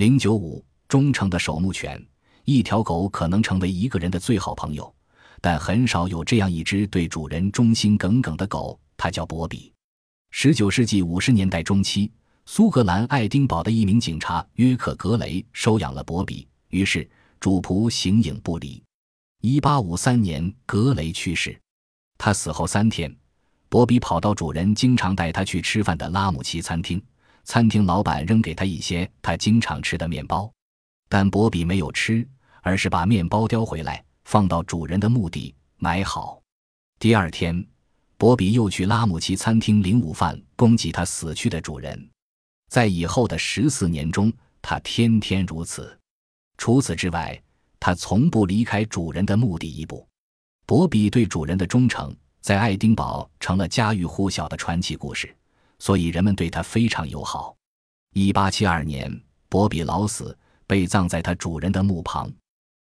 零九五，忠诚的守墓犬。一条狗可能成为一个人的最好朋友，但很少有这样一只对主人忠心耿耿的狗。它叫博比。十九世纪五十年代中期，苏格兰爱丁堡的一名警察约克·格雷收养了博比，于是主仆形影不离。一八五三年，格雷去世。他死后三天，博比跑到主人经常带他去吃饭的拉姆齐餐厅，餐厅老板扔给他一些他经常吃的面包，但博比没有吃，而是把面包叼回来，放到主人的墓地埋好。第二天，博比又去拉姆齐餐厅领午饭，供给他死去的主人。在以后的十四年中，他天天如此。除此之外，他从不离开主人的墓地一步。博比对主人的忠诚在爱丁堡成了家喻户晓的传奇故事，所以人们对他非常友好。一八七二年，博比老死，被葬在他主人的墓旁。